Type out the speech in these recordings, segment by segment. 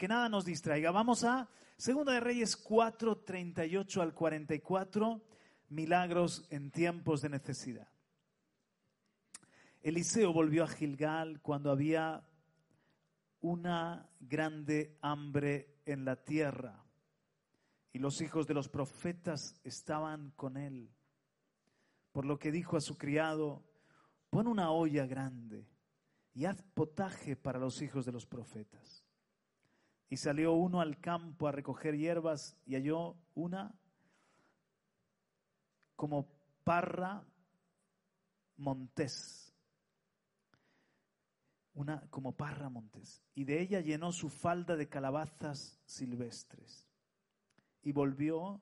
que nada nos distraiga. Vamos a Segunda de Reyes 4, 38 al 44, milagros en tiempos de necesidad. Eliseo volvió a Gilgal cuando había una grande hambre en la tierra y los hijos de los profetas estaban con él. Por lo que dijo a su criado, pon una olla grande y haz potaje para los hijos de los profetas. Y salió uno al campo a recoger hierbas y halló una como parra montés. Una como parra montés. Y de ella llenó su falda de calabazas silvestres. Y volvió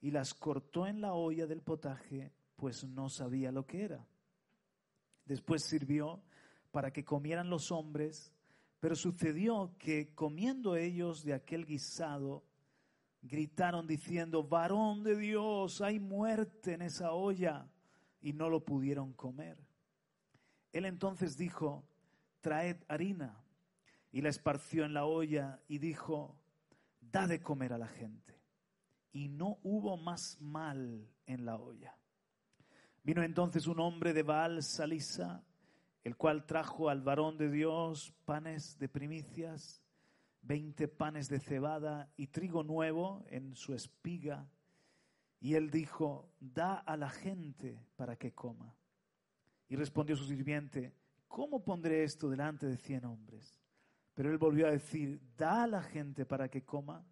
y las cortó en la olla del potaje, pues no sabía lo que era. Después sirvió para que comieran los hombres, pero sucedió que comiendo ellos de aquel guisado, gritaron diciendo, varón de Dios, hay muerte en esa olla, y no lo pudieron comer. Él entonces dijo, traed harina, y la esparció en la olla, y dijo, da de comer a la gente. Y no hubo más mal en la olla. Vino entonces un hombre de Baal Salisa, el cual trajo al varón de Dios panes de primicias, veinte panes de cebada y trigo nuevo en su espiga. Y él dijo, da a la gente para que coma. Y respondió su sirviente, ¿cómo pondré esto delante de cien hombres? Pero él volvió a decir, da a la gente para que coma,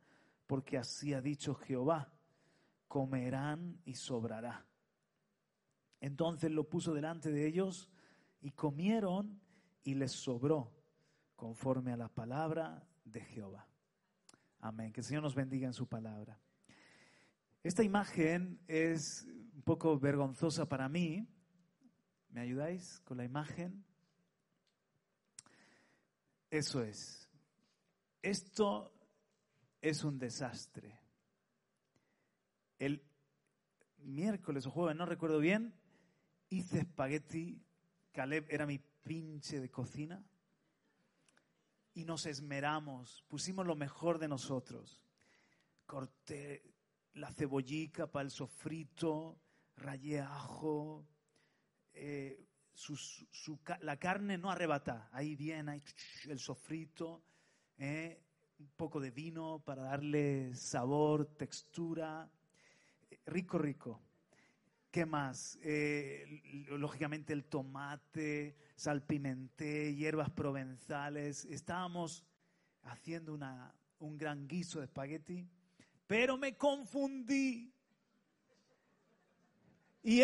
porque así ha dicho Jehová, comerán y sobrará. Entonces lo puso delante de ellos y comieron y les sobró conforme a la palabra de Jehová. Amén. Que el Señor nos bendiga en su palabra. Esta imagen es un poco vergonzosa para mí. ¿Me ayudáis con la imagen? Eso es. Esto es un desastre. El miércoles o jueves, no recuerdo bien, hice espagueti Caleb era mi pinche de cocina y nos esmeramos, pusimos lo mejor de nosotros. Corté la cebollica para el sofrito, rayé ajo, eh, la carne no arrebata, ahí viene el sofrito, eh, un poco de vino para darle sabor, textura, rico, rico. ¿Qué más? Eh, lógicamente el tomate, salpimenté, hierbas provenzales. Estábamos haciendo una, un gran guiso de espagueti, pero me confundí. Y,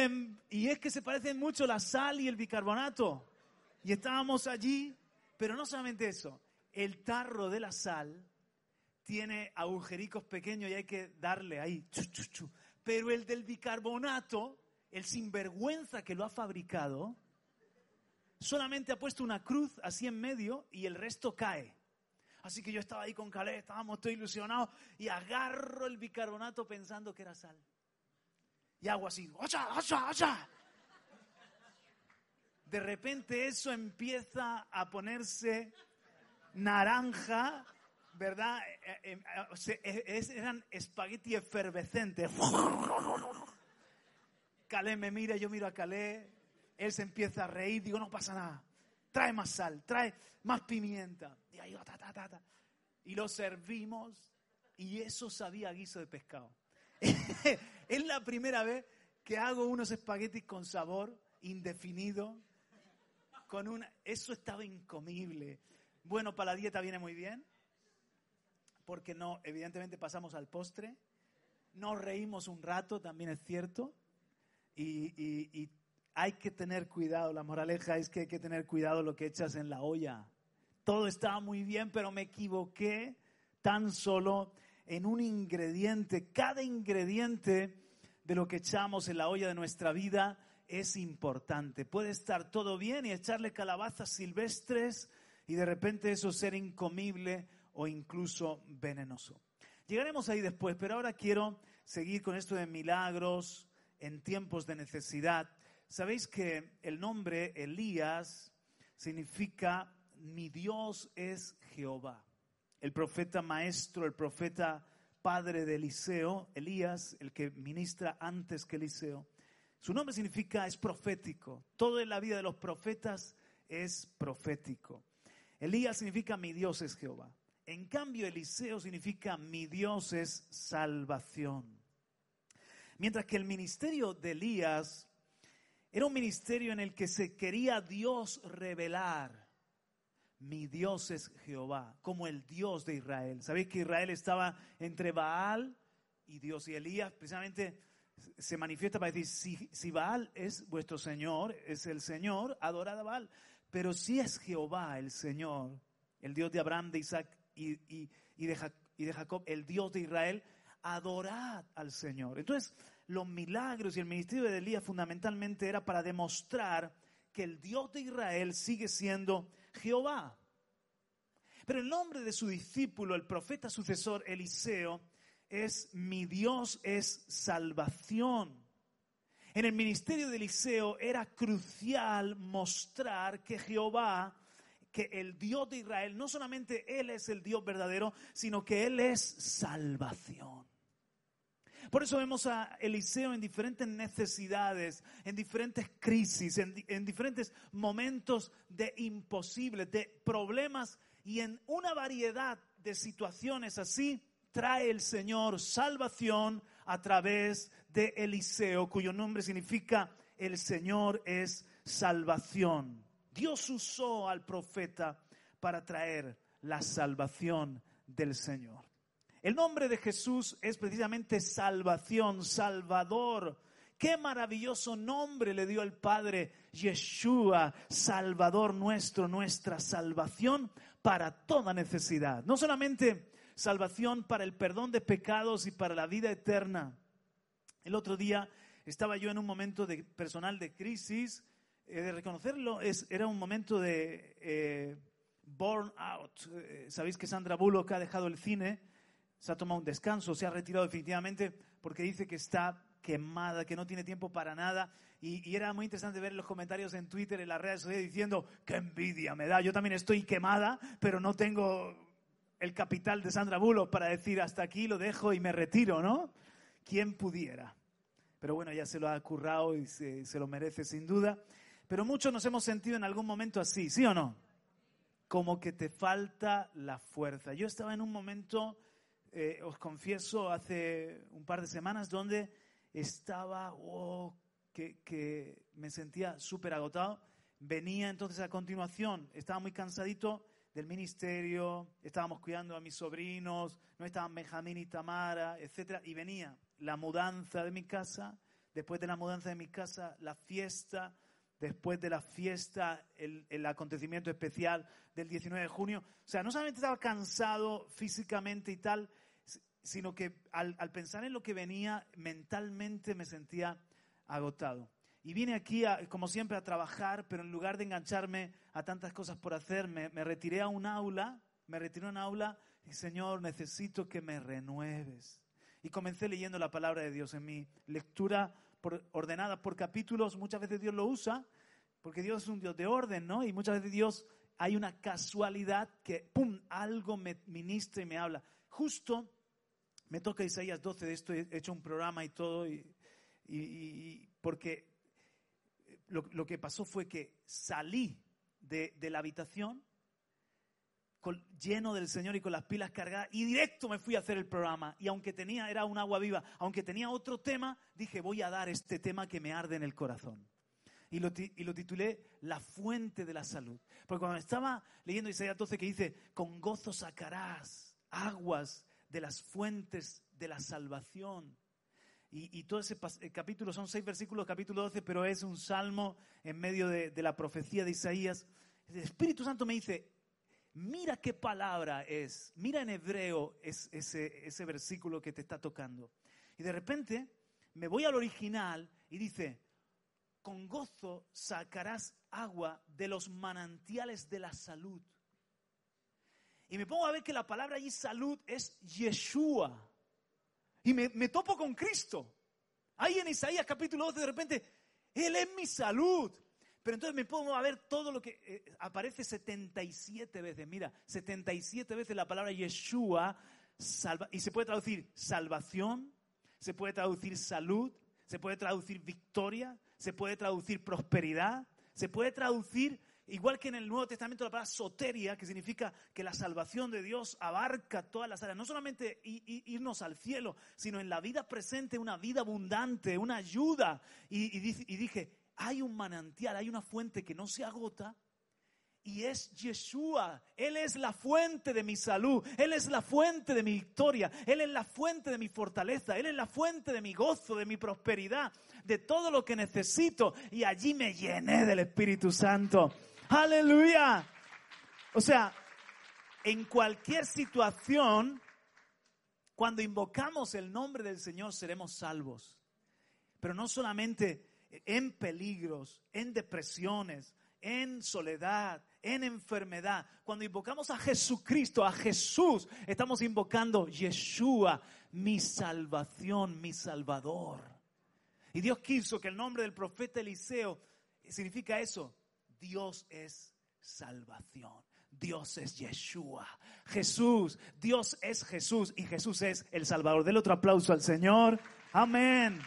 y es que se parecen mucho la sal y el bicarbonato. Y estábamos allí, pero no solamente eso, el tarro de la sal tiene agujericos pequeños y hay que darle ahí, chu, pero el del bicarbonato, el sinvergüenza que lo ha fabricado, solamente ha puesto una cruz así en medio y el resto cae. Así que yo estaba ahí con Calé, estábamos todos ilusionados y agarro el bicarbonato pensando que era sal. Y hago así, ¡Ocha, ocha, ocha! De repente eso empieza a ponerse naranja ¿verdad? Eh, eh, eh, eran espagueti efervescentes. Calé me mira, yo miro a Calé, él se empieza a reír, digo, no pasa nada, trae más sal, trae más pimienta. Y ahí, ta, ta, ta, Y lo servimos y eso sabía guiso de pescado. es la primera vez que hago unos espaguetis con sabor indefinido, con una... Eso estaba incomible. Bueno, para la dieta viene muy bien porque no, evidentemente pasamos al postre, nos reímos un rato, también es cierto, y, hay que tener cuidado, la moraleja es que hay que tener cuidado lo que echas en la olla. Todo estaba muy bien, pero me equivoqué tan solo en un ingrediente. Cada ingrediente de lo que echamos en la olla de nuestra vida es importante. Puede estar todo bien y echarle calabazas silvestres y de repente eso ser incomible o incluso venenoso. Llegaremos ahí después, pero ahora quiero seguir con esto de milagros en tiempos de necesidad. Sabéis que el nombre Elías significa mi Dios es Jehová. el profeta maestro, el profeta padre de Eliseo, Elías, el que ministra antes que Eliseo. Su nombre significa es profético. Todo en la vida de los profetas es profético. Elías significa mi Dios es Jehová. En cambio, Eliseo significa mi Dios es salvación. Mientras que el ministerio de Elías era un ministerio en el que se quería Dios revelar. Mi Dios es Jehová, como el Dios de Israel. ¿Sabéis que Israel estaba entre Baal y Dios? Y Elías precisamente se manifiesta para decir, si, si Baal es vuestro Señor, es el Señor, adorad a Baal. Pero si es Jehová el Señor, el Dios de Abraham, de Isaac y, de, de Jacob, el Dios de Israel, adorad al Señor. Entonces, los milagros y el ministerio de Elías fundamentalmente era para demostrar que el Dios de Israel sigue siendo Jehová. Pero el nombre de su discípulo, el profeta sucesor Eliseo, es mi Dios es salvación. En el ministerio de Eliseo era crucial mostrar que Jehová, que el Dios de Israel, no solamente Él es el Dios verdadero, sino que Él es salvación. Por eso vemos a Eliseo en diferentes necesidades, en diferentes crisis, en, en, diferentes momentos de imposibles, de problemas y en una variedad de situaciones así trae el Señor salvación a través de Eliseo, cuyo nombre significa el Señor es salvación. Dios usó al profeta para traer la salvación del Señor. El nombre de Jesús es precisamente salvación, salvador. Qué maravilloso nombre le dio el Padre Yeshua, Salvador nuestro, nuestra salvación para toda necesidad. No solamente salvación para el perdón de pecados y para la vida eterna. El otro día estaba yo en un momento de, personal de crisis, eh, de reconocerlo, es, era un momento de eh, burn out. Eh, Sabéis que Sandra Bullock ha dejado el cine, se ha tomado un descanso, se ha retirado definitivamente porque dice que está quemada, que no tiene tiempo para nada. Y, y, era muy interesante ver los comentarios en Twitter, en las redes sociales, diciendo, qué envidia me da. Yo también estoy quemada, pero no tengo el capital de Sandra Bullock para decir hasta aquí lo dejo y me retiro, ¿no? ¿Quién pudiera? Pero bueno, ya se lo ha currado y se, se, lo merece sin duda. Pero muchos nos hemos sentido en algún momento así, ¿sí o no? Como que te falta la fuerza. Yo estaba en un momento, eh, os confieso, hace un par de semanas donde estaba, oh, que, que me sentía súper agotado. Venía entonces a continuación, estaba muy cansadito del ministerio, estábamos cuidando a mis sobrinos, no estaban Benjamín y Tamara, etc. Y venía la mudanza de mi casa, después de la mudanza de mi casa, la fiesta, después de la fiesta, el, acontecimiento especial del 19 de junio. O sea, no solamente estaba cansado físicamente y tal, sino que al, al pensar en lo que venía, mentalmente me sentía agotado. Y vine aquí, como siempre, a trabajar, pero en lugar de engancharme a tantas cosas por hacer, me, me retiré a un aula, me retiré a un aula y, Señor, necesito que me renueves. Y comencé leyendo la palabra de Dios en mi lectura por, ordenada por capítulos. Muchas veces Dios lo usa, porque Dios es un Dios de orden, ¿no? Y muchas veces Dios hay una casualidad que, ¡pum!, algo me ministra y me habla. Justo me toca Isaías 12, de esto he hecho un programa y todo, y, porque lo, lo, que pasó fue que salí de, de la habitación lleno del Señor y con las pilas cargadas y directo me fui a hacer el programa. Y aunque tenía, era un agua viva, aunque tenía otro tema, dije, voy a dar este tema que me arde en el corazón. Y lo, y lo, titulé La fuente de la salud. Porque cuando estaba leyendo Isaías 12 que dice, con gozo sacarás aguas de las fuentes de la salvación. Y, y, todo ese capítulo, son seis versículos, capítulo 12, pero es un salmo en medio de, de la profecía de Isaías. El Espíritu Santo me dice, mira qué palabra es, mira en hebreo es, ese, versículo que te está tocando. Y de repente me voy al original y dice, con gozo sacarás agua de los manantiales de la salud. Y me pongo a ver que la palabra allí salud es Yeshua. Y me, me, topo con Cristo. Ahí en Isaías capítulo 12 de repente, Él es mi salud. Pero entonces me pongo a ver todo lo que eh, aparece 77 veces. Mira, 77 veces la palabra Yeshua salva, y se puede traducir salvación, se puede traducir salud, se puede traducir victoria, se puede traducir prosperidad, se puede traducir, igual que en el Nuevo Testamento, la palabra soteria, que significa que la salvación de Dios abarca todas las áreas, no solamente irnos al cielo, sino en la vida presente, una vida abundante, una ayuda. Y, y dije, hay un manantial, hay una fuente que no se agota y es Yeshua. Él es la fuente de mi salud. Él es la fuente de mi victoria. Él es la fuente de mi fortaleza. Él es la fuente de mi gozo, de mi prosperidad, de todo lo que necesito. Y allí me llené del Espíritu Santo. Aleluya. O sea, en cualquier situación, cuando invocamos el nombre del Señor, seremos salvos. Pero no solamente en peligros, en depresiones, en soledad, en enfermedad. Cuando invocamos a Jesucristo, a Jesús, estamos invocando Yeshua, mi salvación, mi salvador. Y Dios quiso que el nombre del profeta Eliseo significa eso. Dios es salvación. Dios es Yeshua. Jesús, Dios es Jesús y Jesús es el Salvador. Del otro aplauso al Señor. Amén.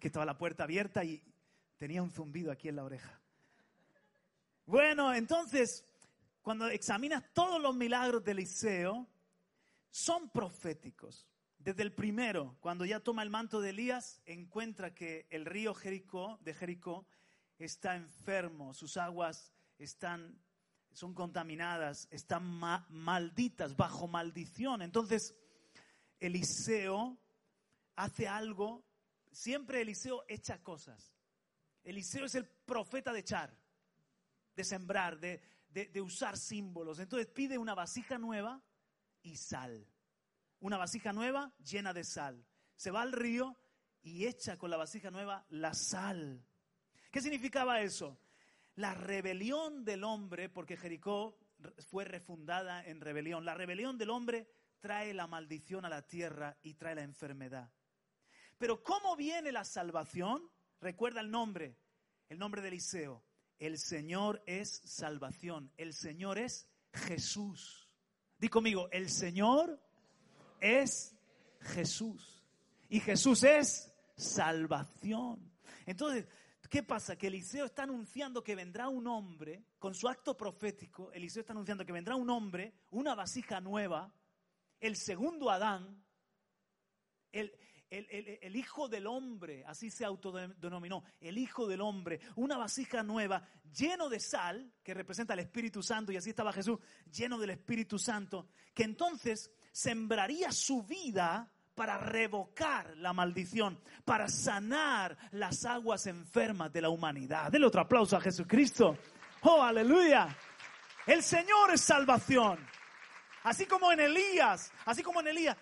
Que estaba la puerta abierta y tenía un zumbido aquí en la oreja. Bueno, entonces, cuando examinas todos los milagros de Eliseo, son proféticos. Desde el primero, cuando ya toma el manto de Elías, encuentra que el río Jericó, de Jericó está enfermo, sus aguas están, son contaminadas, están malditas, bajo maldición. Entonces, Eliseo hace algo siempre Eliseo echa cosas. Eliseo es el profeta de echar, de sembrar, de, usar símbolos. Entonces pide una vasija nueva y sal. Una vasija nueva llena de sal. Se va al río y echa con la vasija nueva la sal. ¿Qué significaba eso? La rebelión del hombre, porque Jericó fue refundada en rebelión. La rebelión del hombre trae la maldición a la tierra y trae la enfermedad. Pero ¿cómo viene la salvación? Recuerda el nombre, el nombre de Eliseo. El Señor es salvación, el Señor es Jesús. Di conmigo, el Señor es Jesús. Y Jesús es salvación. Entonces, ¿qué pasa? Que Eliseo está anunciando que vendrá un hombre, con su acto profético, Eliseo está anunciando que vendrá un hombre, una vasija nueva, el segundo Adán, el, el, Hijo del Hombre, así se autodenominó, el Hijo del Hombre, una vasija nueva, lleno de sal, que representa el Espíritu Santo, y así estaba Jesús, lleno del Espíritu Santo, que entonces sembraría su vida para revocar la maldición, para sanar las aguas enfermas de la humanidad. Denle otro aplauso a Jesucristo. Oh, aleluya. El Señor es salvación. Así como en Elías, así como en Elías,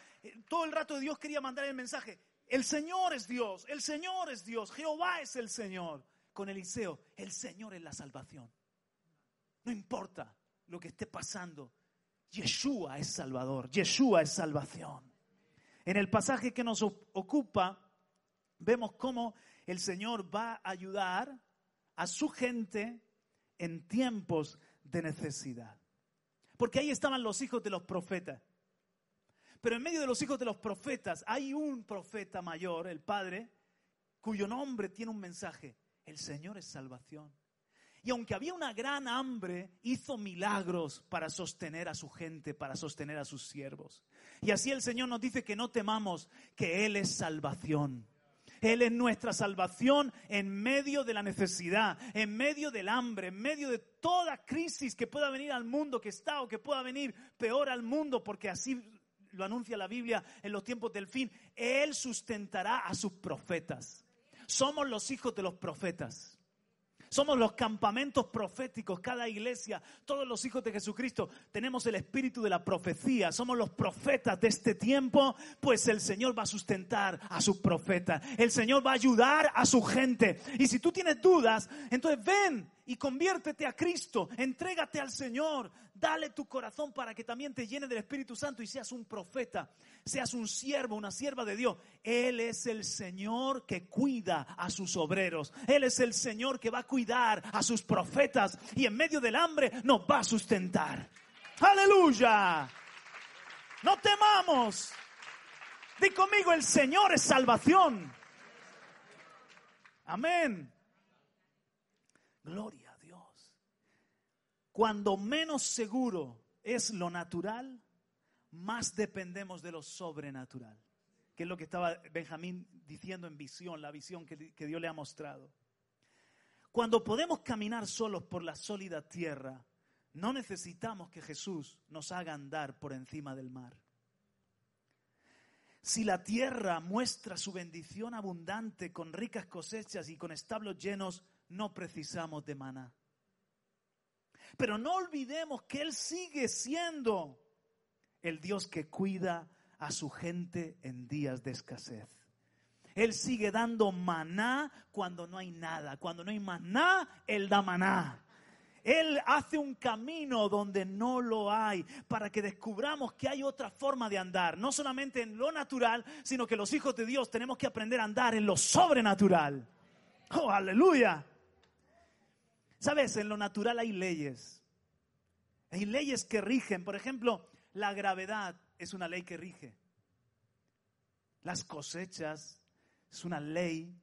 todo el rato Dios quería mandar el mensaje. El Señor es Dios, el Señor es Dios, Jehová es el Señor. Con Eliseo, el Señor es la salvación. No importa lo que esté pasando, Yeshua es Salvador, Yeshua es salvación. En el pasaje que nos ocupa, vemos cómo el Señor va a ayudar a su gente en tiempos de necesidad. Porque ahí estaban los hijos de los profetas. Pero en medio de los hijos de los profetas hay un profeta mayor, el Padre, cuyo nombre tiene un mensaje. El Señor es salvación. Y aunque había una gran hambre, hizo milagros para sostener a su gente, para sostener a sus siervos. Y así el Señor nos dice que no temamos, que Él es salvación. Él es nuestra salvación en medio de la necesidad, en medio del hambre, en medio de toda crisis que pueda venir al mundo, que está o que pueda venir peor al mundo, porque así lo anuncia la Biblia en los tiempos del fin, Él sustentará a sus profetas. Somos los hijos de los profetas. Somos los campamentos proféticos, cada iglesia, todos los hijos de Jesucristo, tenemos el espíritu de la profecía, somos los profetas de este tiempo, pues el Señor va a sustentar a sus profetas, el Señor va a ayudar a su gente. Y si tú tienes dudas, entonces ven y conviértete a Cristo, entrégate al Señor, dale tu corazón para que también te llene del Espíritu Santo y seas un profeta, seas un siervo, una sierva de Dios. Él es el Señor que cuida a sus obreros, Él es el Señor que va a cuidar a sus profetas y en medio del hambre nos va a sustentar. Aleluya. No temamos. Di conmigo, el Señor es salvación. Amén. Gloria. Cuando menos seguro es lo natural, más dependemos de lo sobrenatural. Que es lo que estaba Benjamín diciendo en visión, la visión que, que Dios le ha mostrado. Cuando podemos caminar solos por la sólida tierra, no necesitamos que Jesús nos haga andar por encima del mar. Si la tierra muestra su bendición abundante con ricas cosechas y con establos llenos, no precisamos de maná. Pero no olvidemos que Él sigue siendo el Dios que cuida a su gente en días de escasez. Él sigue dando maná cuando no hay nada. Cuando no hay maná, Él da maná. Él hace un camino donde no lo hay para que descubramos que hay otra forma de andar, no solamente en lo natural, sino que los hijos de Dios tenemos que aprender a andar en lo sobrenatural. Oh, aleluya. Sabes, en lo natural hay leyes. Hay leyes que rigen. Por ejemplo, la gravedad es una ley que rige. Las cosechas es una ley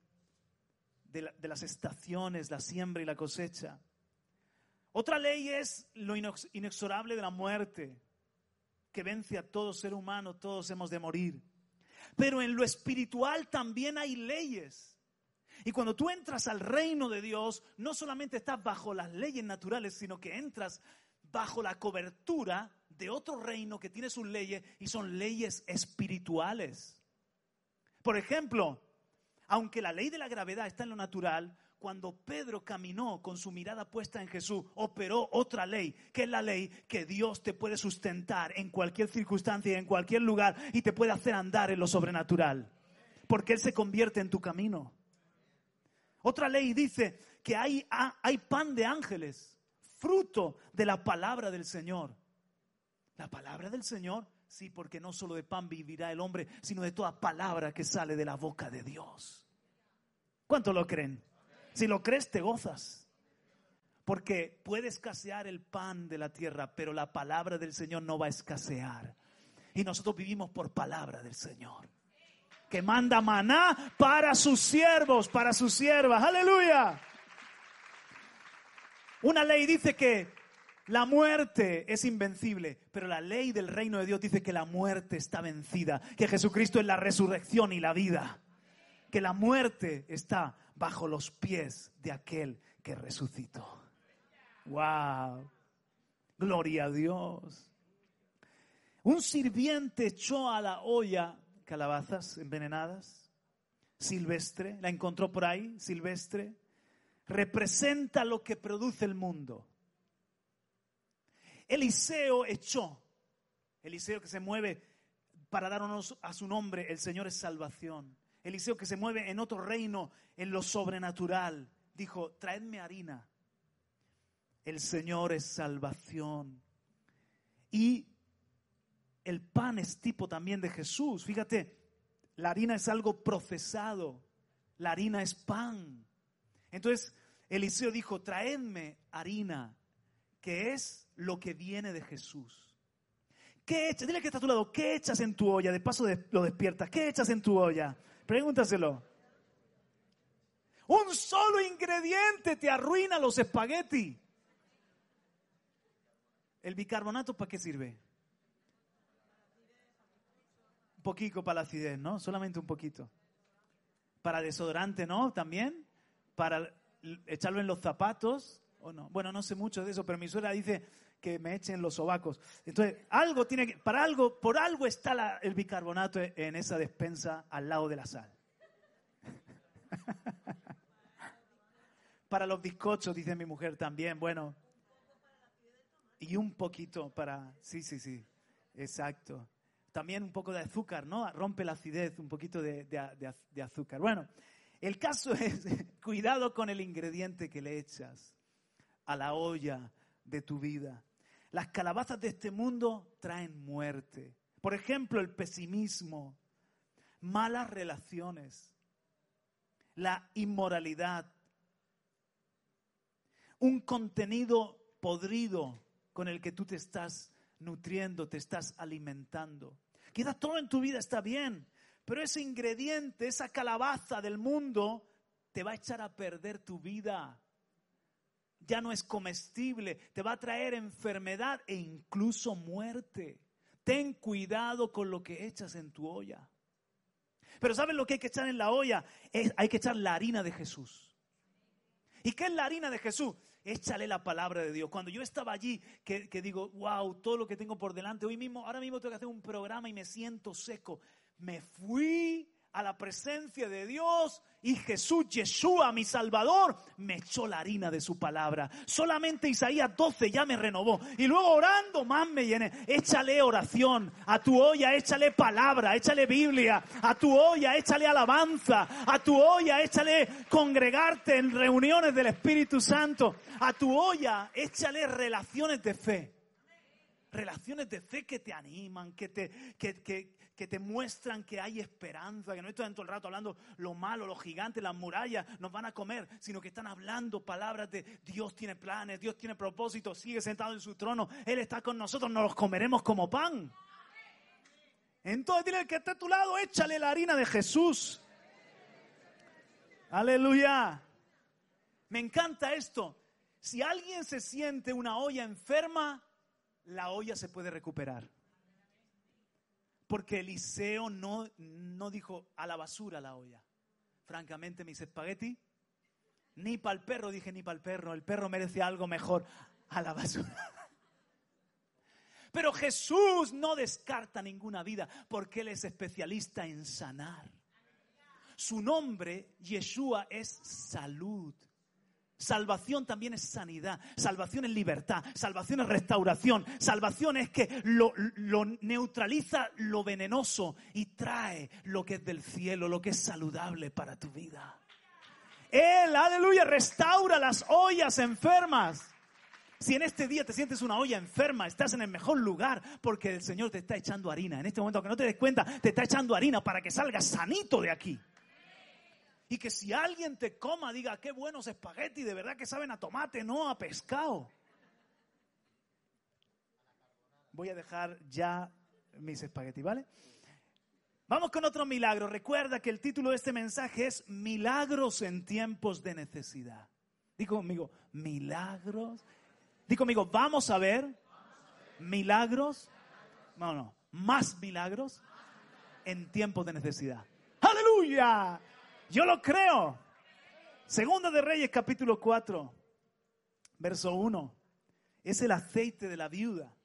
de, las estaciones, la siembra y la cosecha. Otra ley es lo inexorable de la muerte, que vence a todo ser humano, todos hemos de morir. Pero en lo espiritual también hay leyes. Y cuando tú entras al reino de Dios, no solamente estás bajo las leyes naturales, sino que entras bajo la cobertura de otro reino que tiene sus leyes y son leyes espirituales. Por ejemplo, aunque la ley de la gravedad está en lo natural, cuando Pedro caminó con su mirada puesta en Jesús, operó otra ley, que es la ley que Dios te puede sustentar en cualquier circunstancia y en cualquier lugar y te puede hacer andar en lo sobrenatural, porque Él se convierte en tu camino. Otra ley dice que hay, hay pan de ángeles, fruto de la palabra del Señor. La palabra del Señor, sí, porque no solo de pan vivirá el hombre, sino de toda palabra que sale de la boca de Dios. ¿Cuánto lo creen? Si lo crees, te gozas. Porque puede escasear el pan de la tierra, pero la palabra del Señor no va a escasear. Y nosotros vivimos por palabra del Señor. Que manda maná para sus siervos, para sus siervas. Aleluya. Una ley dice que la muerte es invencible, pero la ley del reino de Dios dice que la muerte está vencida, que Jesucristo es la resurrección y la vida, que la muerte está bajo los pies de aquel que resucitó. ¡Wow! Gloria a Dios. Un sirviente echó a la olla calabazas envenenadas, silvestre, la encontró por ahí, silvestre, representa lo que produce el mundo. Eliseo echó, Eliseo que se mueve para darnos a su nombre, el Señor es salvación. Eliseo que se mueve en otro reino, en lo sobrenatural, dijo, traedme harina. El Señor es salvación. Y el pan es tipo también de Jesús. Fíjate, la harina es algo procesado. La harina es pan. Entonces, Eliseo dijo, traedme harina, que es lo que viene de Jesús. ¿Qué echas? Dile que está a tu lado, ¿qué echas en tu olla? De paso lo despiertas. ¿Qué echas en tu olla? Pregúntaselo. Un solo ingrediente te arruina los espagueti. ¿El bicarbonato para qué sirve? Un poquito para la acidez, ¿no? Solamente un poquito. Para desodorante, ¿no? También. Para echarlo en los zapatos, ¿o no? Bueno, no sé mucho de eso, pero mi suegra dice que me echen los sobacos. Entonces, algo tiene que, para algo, por algo está el bicarbonato en esa despensa al lado de la sal. para los bizcochos, dice mi mujer también, bueno. Y un poquito para, sí, sí, sí, exacto. También un poco de azúcar, ¿no? Rompe la acidez, un poquito de, azúcar. Bueno, el caso es, cuidado con el ingrediente que le echas. a la olla de tu vida. Las calabazas de este mundo traen muerte. Por ejemplo, el pesimismo, malas relaciones, la inmoralidad, un contenido podrido con el que tú te estás nutriendo, te estás alimentando. Quizás todo en tu vida está bien, pero ese ingrediente, esa calabaza del mundo, te va a echar a perder tu vida. Ya no es comestible, te va a traer enfermedad e incluso muerte. Ten cuidado con lo que echas en tu olla. Pero ¿saben lo que hay que echar en la olla? hay que echar la harina de Jesús. ¿Y qué es la harina de Jesús? Échale la palabra de Dios. Cuando yo estaba allí, que, digo, wow, todo lo que tengo por delante, hoy mismo, ahora mismo tengo que hacer un programa y me siento seco. Me fui a la presencia de Dios y Jesús, Yeshua, mi Salvador, me echó la harina de su palabra. Solamente Isaías 12 ya me renovó. Y luego orando más me llené. Échale oración a tu olla, échale palabra, échale Biblia. A tu olla, échale alabanza. A tu olla, échale congregarte en reuniones del Espíritu Santo. A tu olla, échale relaciones de fe. Relaciones de fe que te animan, que te, que, que, que te muestran que hay esperanza, que no están todo el rato hablando lo malo, lo gigante, las murallas nos van a comer, sino que están hablando palabras de Dios tiene planes, Dios tiene propósitos, sigue sentado en su trono, Él está con nosotros, nos los comeremos como pan. Entonces dile que está a tu lado, échale la harina de Jesús. Aleluya. Me encanta esto. Si alguien se siente una olla enferma, la olla se puede recuperar. Porque Eliseo no, no dijo a la basura la olla. Francamente, mis espagueti, ni para el perro, dije ni para el perro, el perro merece algo mejor a la basura. Pero Jesús no descarta ninguna vida porque Él es especialista en sanar. Su nombre, Yeshua, es salud. Salvación también es sanidad, salvación es libertad, salvación es restauración, salvación es que lo, neutraliza lo venenoso y trae lo que es del cielo, lo que es saludable para tu vida. Él, aleluya, restaura las ollas enfermas. Si en este día te sientes una olla enferma, estás en el mejor lugar porque el Señor te está echando harina. En este momento, aunque no te des cuenta, te está echando harina para que salgas sanito de aquí. Y que si alguien te coma, diga, qué buenos espaguetis, de verdad que saben a tomate, no a pescado. Voy a dejar ya mis espaguetis, ¿vale? Vamos con otro milagro. Recuerda que el título de este mensaje es Milagros en tiempos de necesidad. Digo conmigo, milagros. Digo conmigo, vamos a ver milagros. No, no, más milagros en tiempos de necesidad. Aleluya. Yo lo creo. Segunda de Reyes capítulo 4, verso 1. Es el aceite de la viuda.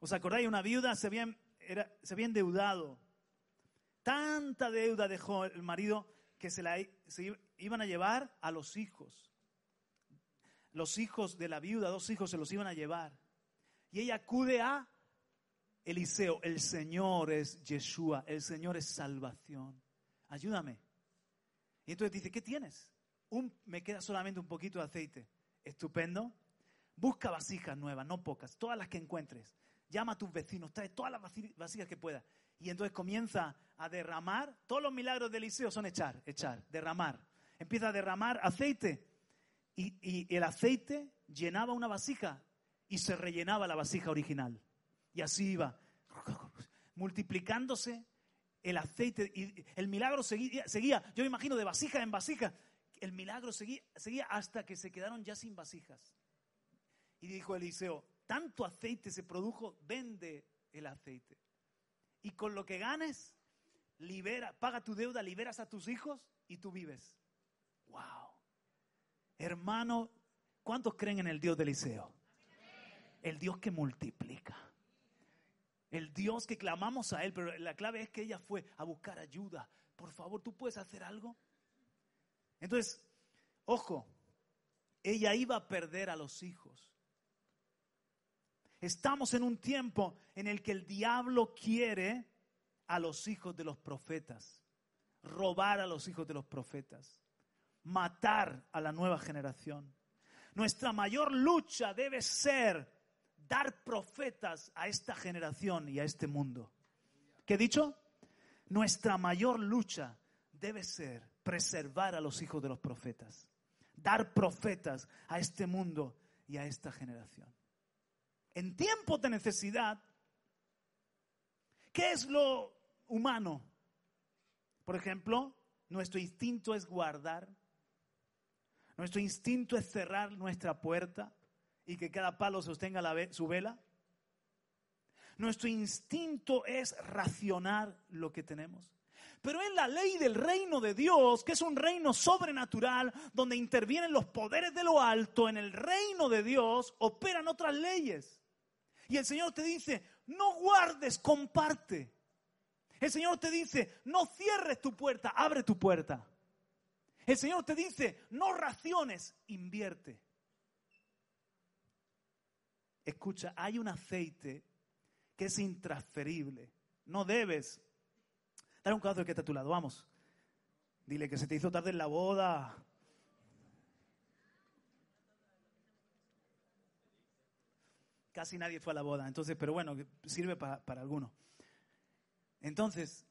¿Os acordáis? Una viuda se había, se había endeudado. Tanta deuda dejó el marido que se la se iban a llevar a los hijos. Los hijos de la viuda, dos hijos, se los iban a llevar. Y ella acude a Eliseo. El Señor es Yeshua, el Señor es salvación. Ayúdame. Y entonces dice, ¿qué tienes? Un, me queda solamente un poquito de aceite. Estupendo. Busca vasijas nuevas, no pocas, todas las que encuentres. Llama a tus vecinos, trae todas las vasijas que puedas. Y entonces comienza a derramar. Todos los milagros de Eliseo son echar, echar, derramar. Empieza a derramar aceite. Y, y el aceite llenaba una vasija y se rellenaba la vasija original. Y así iba, multiplicándose el aceite y el milagro seguía, seguía, yo me imagino de vasija en vasija, el milagro seguía, seguía hasta que se quedaron ya sin vasijas. Y dijo Eliseo, tanto aceite se produjo, vende el aceite. Y con lo que ganes, libera, paga tu deuda, liberas a tus hijos y tú vives. Wow. Hermano, ¿cuántos creen en el Dios de Eliseo? El Dios que multiplica. El Dios que clamamos a Él, pero la clave es que ella fue a buscar ayuda. Por favor, ¿tú puedes hacer algo? Entonces, ojo, ella iba a perder a los hijos. Estamos en un tiempo en el que el diablo quiere a los hijos de los profetas, robar a los hijos de los profetas, matar a la nueva generación. Nuestra mayor lucha debe ser dar profetas a esta generación y a este mundo. ¿Qué he dicho? Nuestra mayor lucha debe ser preservar a los hijos de los profetas, dar profetas a este mundo y a esta generación. En tiempos de necesidad, ¿qué es lo humano? Por ejemplo, nuestro instinto es guardar, nuestro instinto es cerrar nuestra puerta y que cada palo sostenga su vela. Nuestro instinto es racionar lo que tenemos. Pero en la ley del reino de Dios, que es un reino sobrenatural, donde intervienen los poderes de lo alto, en el reino de Dios operan otras leyes. Y el Señor te dice, no guardes, comparte. El Señor te dice, no cierres tu puerta, abre tu puerta. El Señor te dice, no raciones, invierte. Escucha, hay un aceite que es intransferible. No debes. Dale un caso que está a tu lado, vamos. Dile que se te hizo tarde en la boda. Casi nadie fue a la boda, entonces, pero bueno, sirve para, para algunos. Entonces,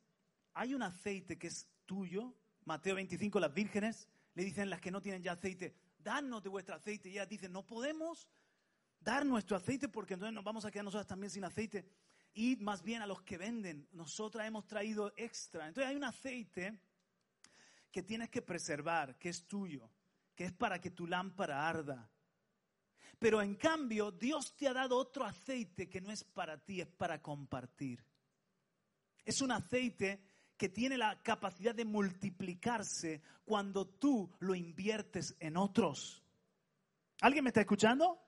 hay un aceite que es tuyo. Mateo 25, las vírgenes le dicen las que no tienen ya aceite, danos de vuestro aceite. Y ellas dicen, no podemos dar nuestro aceite porque entonces nos vamos a quedar nosotras también sin aceite. Y más bien a los que venden, nosotras hemos traído extra. Entonces hay un aceite que tienes que preservar, que es tuyo, que es para que tu lámpara arda. Pero en cambio, Dios te ha dado otro aceite que no es para ti, es para compartir. Es un aceite que tiene la capacidad de multiplicarse cuando tú lo inviertes en otros. ¿Alguien me está escuchando?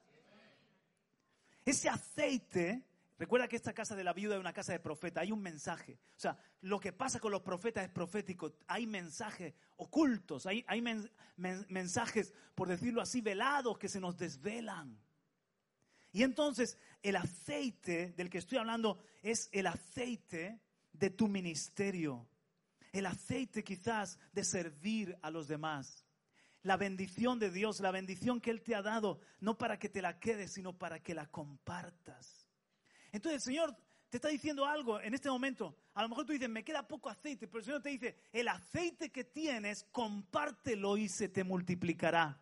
Ese aceite, recuerda que esta casa de la viuda es una casa de profeta, hay un mensaje. O sea, lo que pasa con los profetas es profético, hay mensajes ocultos, hay, hay mensajes, por decirlo así, velados que se nos desvelan. Y entonces el aceite del que estoy hablando es el aceite de tu ministerio, el aceite quizás de servir a los demás. La bendición de Dios, la bendición que Él te ha dado, no para que te la quedes, sino para que la compartas. Entonces el Señor te está diciendo algo en este momento. A lo mejor tú dices, me queda poco aceite, pero el Señor te dice, el aceite que tienes, compártelo y se te multiplicará.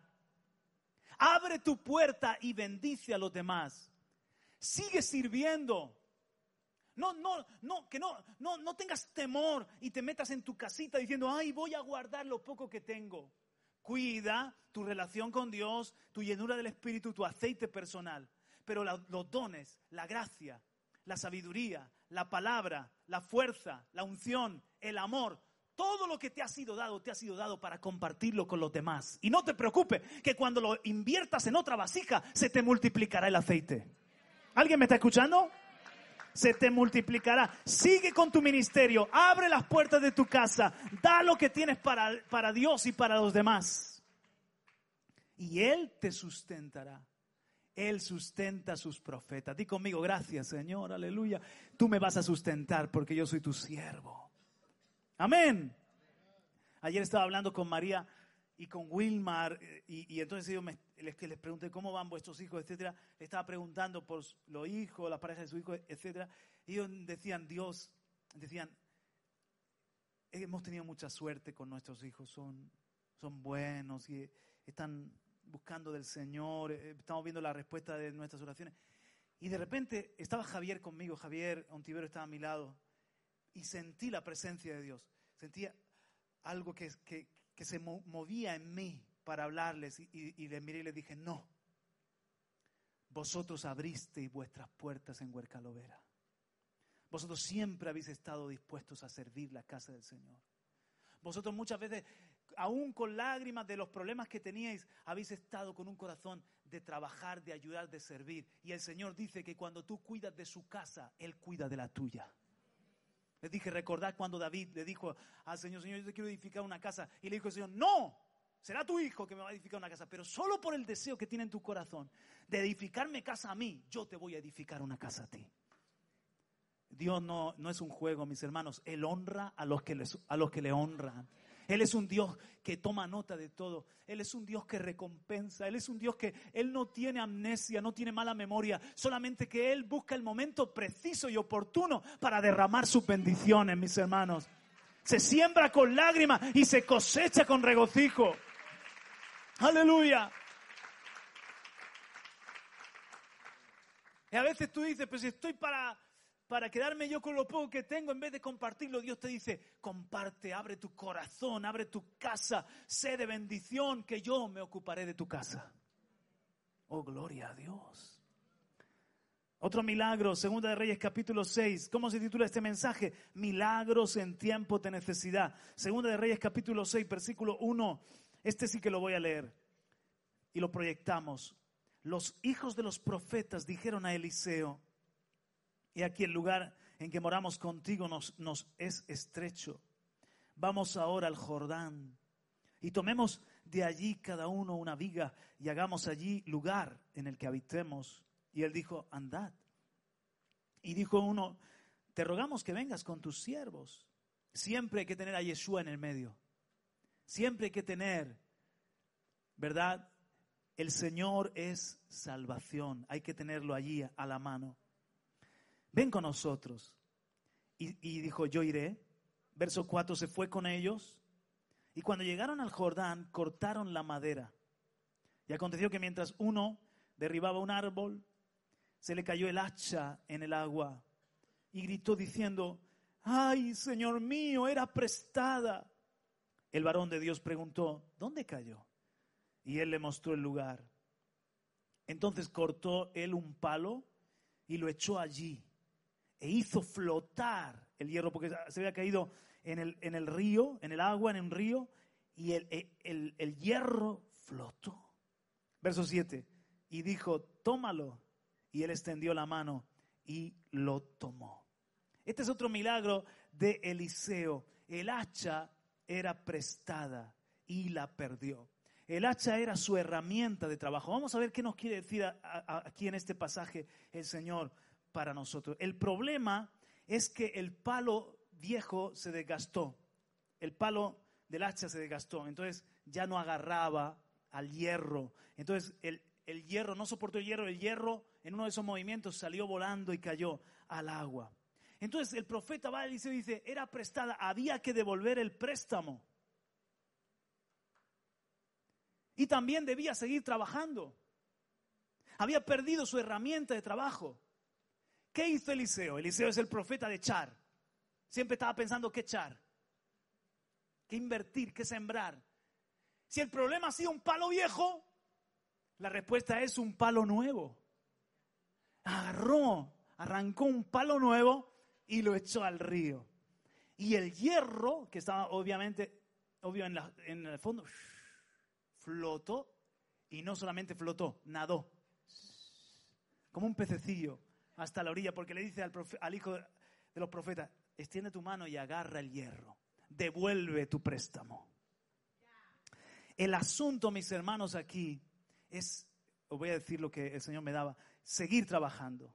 Abre tu puerta y bendice a los demás. Sigue sirviendo. No, no, no, que no, no, no tengas temor y te metas en tu casita diciendo, ay, voy a guardar lo poco que tengo. Cuida tu relación con Dios, tu llenura del Espíritu, tu aceite personal. Pero los dones, la gracia, la sabiduría, la palabra, la fuerza, la unción, el amor, todo lo que te ha sido dado, te ha sido dado para compartirlo con los demás. Y no te preocupes que cuando lo inviertas en otra vasija, se te multiplicará el aceite. ¿Alguien me está escuchando? Se te multiplicará. Sigue con tu ministerio, abre las puertas de tu casa, da lo que tienes para, para Dios y para los demás. Y Él te sustentará. Él sustenta a sus profetas. Di conmigo, gracias Señor, aleluya. Tú me vas a sustentar porque yo soy tu siervo. Amén. Ayer estaba hablando con María y con Wilmar, eh, y, entonces yo les, les pregunté cómo van vuestros hijos, etcétera. Le estaba preguntando por los hijos, la pareja de su hijo, etcétera. Y ellos decían, Dios, decían, hemos tenido mucha suerte con nuestros hijos, son, son buenos y están buscando del Señor, eh, estamos viendo la respuesta de nuestras oraciones. Y de repente estaba Javier conmigo, Javier Ontivero estaba a mi lado, y sentí la presencia de Dios. Sentía algo que, que, que se movía en mí para hablarles y, le miré y le dije, no, vosotros abristeis vuestras puertas en Huercalovera. Vosotros siempre habéis estado dispuestos a servir la casa del Señor. Vosotros muchas veces, aún con lágrimas de los problemas que teníais, habéis estado con un corazón de trabajar, de ayudar, de servir. Y el Señor dice que cuando tú cuidas de su casa, Él cuida de la tuya. Les dije, recordad cuando David le dijo al Señor, Señor, yo te quiero edificar una casa. Y le dijo el Señor, no, será tu hijo que me va a edificar una casa. Pero solo por el deseo que tiene en tu corazón de edificarme casa a mí, yo te voy a edificar una casa a ti. Dios no, no es un juego, mis hermanos. Él honra a los que, a los que le honran. Él es un Dios que toma nota de todo. Él es un Dios que recompensa. Él es un Dios que Él no tiene amnesia, no tiene mala memoria. Solamente que Él busca el momento preciso y oportuno para derramar sus bendiciones, mis hermanos. Se siembra con lágrimas y se cosecha con regocijo. Aleluya. Y a veces tú dices, pues estoy para para quedarme yo con lo poco que tengo, en vez de compartirlo, Dios te dice, comparte, abre tu corazón, abre tu casa, sé de bendición que yo me ocuparé de tu casa. Oh, gloria a Dios. Otro milagro, Segunda de Reyes capítulo 6. ¿Cómo se titula este mensaje? Milagros en tiempo de necesidad. Segunda de Reyes capítulo 6, versículo 1. Este sí que lo voy a leer. Y lo proyectamos. Los hijos de los profetas dijeron a Eliseo, y aquí el lugar en que moramos contigo nos, nos es estrecho. Vamos ahora al Jordán y tomemos de allí cada uno una viga y hagamos allí lugar en el que habitemos. Y él dijo, andad. Y dijo uno, te rogamos que vengas con tus siervos. Siempre hay que tener a Yeshua en el medio. Siempre hay que tener, ¿verdad? El Señor es salvación. Hay que tenerlo allí a la mano ven con nosotros. Y, dijo, yo iré. Verso 4, se fue con ellos. Y cuando llegaron al Jordán, cortaron la madera. Y aconteció que mientras uno derribaba un árbol, se le cayó el hacha en el agua y gritó diciendo, ay, Señor mío, era prestada. El varón de Dios preguntó, ¿dónde cayó? Y él le mostró el lugar. Entonces cortó él un palo y lo echó allí e hizo flotar el hierro, porque se había caído en el, en el río, en el agua, en un río, y el, el, el hierro flotó. Verso 7, y dijo, tómalo. Y él extendió la mano y lo tomó. Este es otro milagro de Eliseo. El hacha era prestada y la perdió. El hacha era su herramienta de trabajo. Vamos a ver qué nos quiere decir aquí en este pasaje el Señor para nosotros. El problema es que el palo viejo se desgastó, el palo del hacha se desgastó, entonces ya no agarraba al hierro. Entonces el, el hierro no soportó el hierro, el hierro en uno de esos movimientos salió volando y cayó al agua. Entonces el profeta va y dice, era prestada, había que devolver el préstamo. Y también debía seguir trabajando. Había perdido su herramienta de trabajo. ¿Qué hizo Eliseo? Eliseo es el profeta de echar. Siempre estaba pensando qué echar, qué invertir, qué sembrar. Si el problema ha sido un palo viejo, la respuesta es un palo nuevo. Agarró, arrancó un palo nuevo y lo echó al río. Y el hierro, que estaba obviamente, obvio en, en el fondo, flotó y no solamente flotó, nadó, como un pececillo hasta la orilla, porque le dice al, hijo de, los profetas, extiende tu mano y agarra el hierro, devuelve tu préstamo. El asunto, mis hermanos, aquí es, os voy a decir lo que el Señor me daba, seguir trabajando,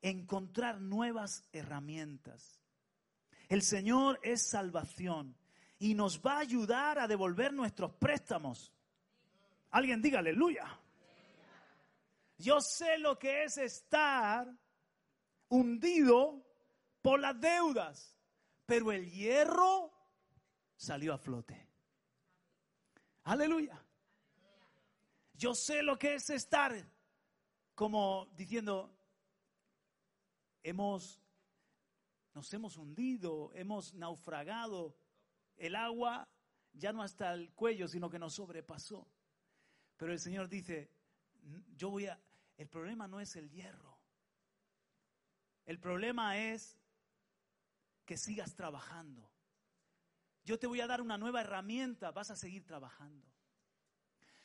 encontrar nuevas herramientas. El Señor es salvación y nos va a ayudar a devolver nuestros préstamos. Alguien diga aleluya. Yo sé lo que es estar hundido por las deudas, pero el hierro salió a flote. Aleluya. Yo sé lo que es estar como diciendo, hemos, nos hemos hundido, hemos naufragado, el agua ya no hasta el cuello, sino que nos sobrepasó. Pero el Señor dice, yo voy a, el problema no es el hierro, el problema es que sigas trabajando. Yo te voy a dar una nueva herramienta, vas a seguir trabajando.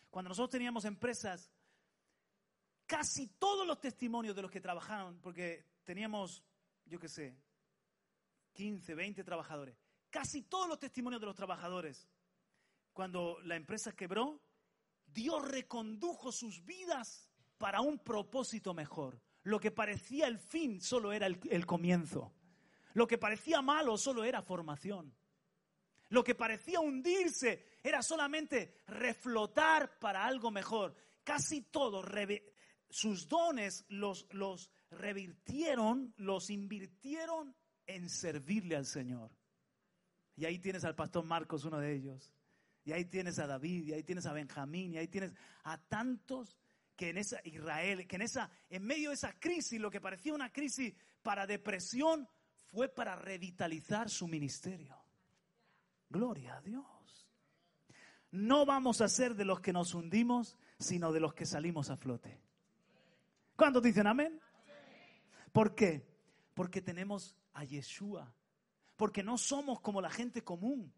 Cuando nosotros teníamos empresas, casi todos los testimonios de los que trabajaron, porque teníamos, yo qué sé, 15, 20 trabajadores, casi todos los testimonios de los trabajadores, cuando la empresa quebró, Dios recondujo sus vidas para un propósito mejor. Lo que parecía el fin solo era el, comienzo. Lo que parecía malo solo era formación. Lo que parecía hundirse era solamente reflotar para algo mejor. Casi todos sus dones los, los revirtieron, los invirtieron en servirle al Señor. Y ahí tienes al pastor Marcos, uno de ellos. Y ahí tienes a David, y ahí tienes a Benjamín, y ahí tienes a tantos que en esa Israel, que en esa, en medio de esa crisis, lo que parecía una crisis para depresión, fue para revitalizar su ministerio. Gloria a Dios. No vamos a ser de los que nos hundimos, sino de los que salimos a flote. ¿Cuántos dicen amén? ¿Por qué? Porque tenemos a Yeshua. Porque no somos como la gente común.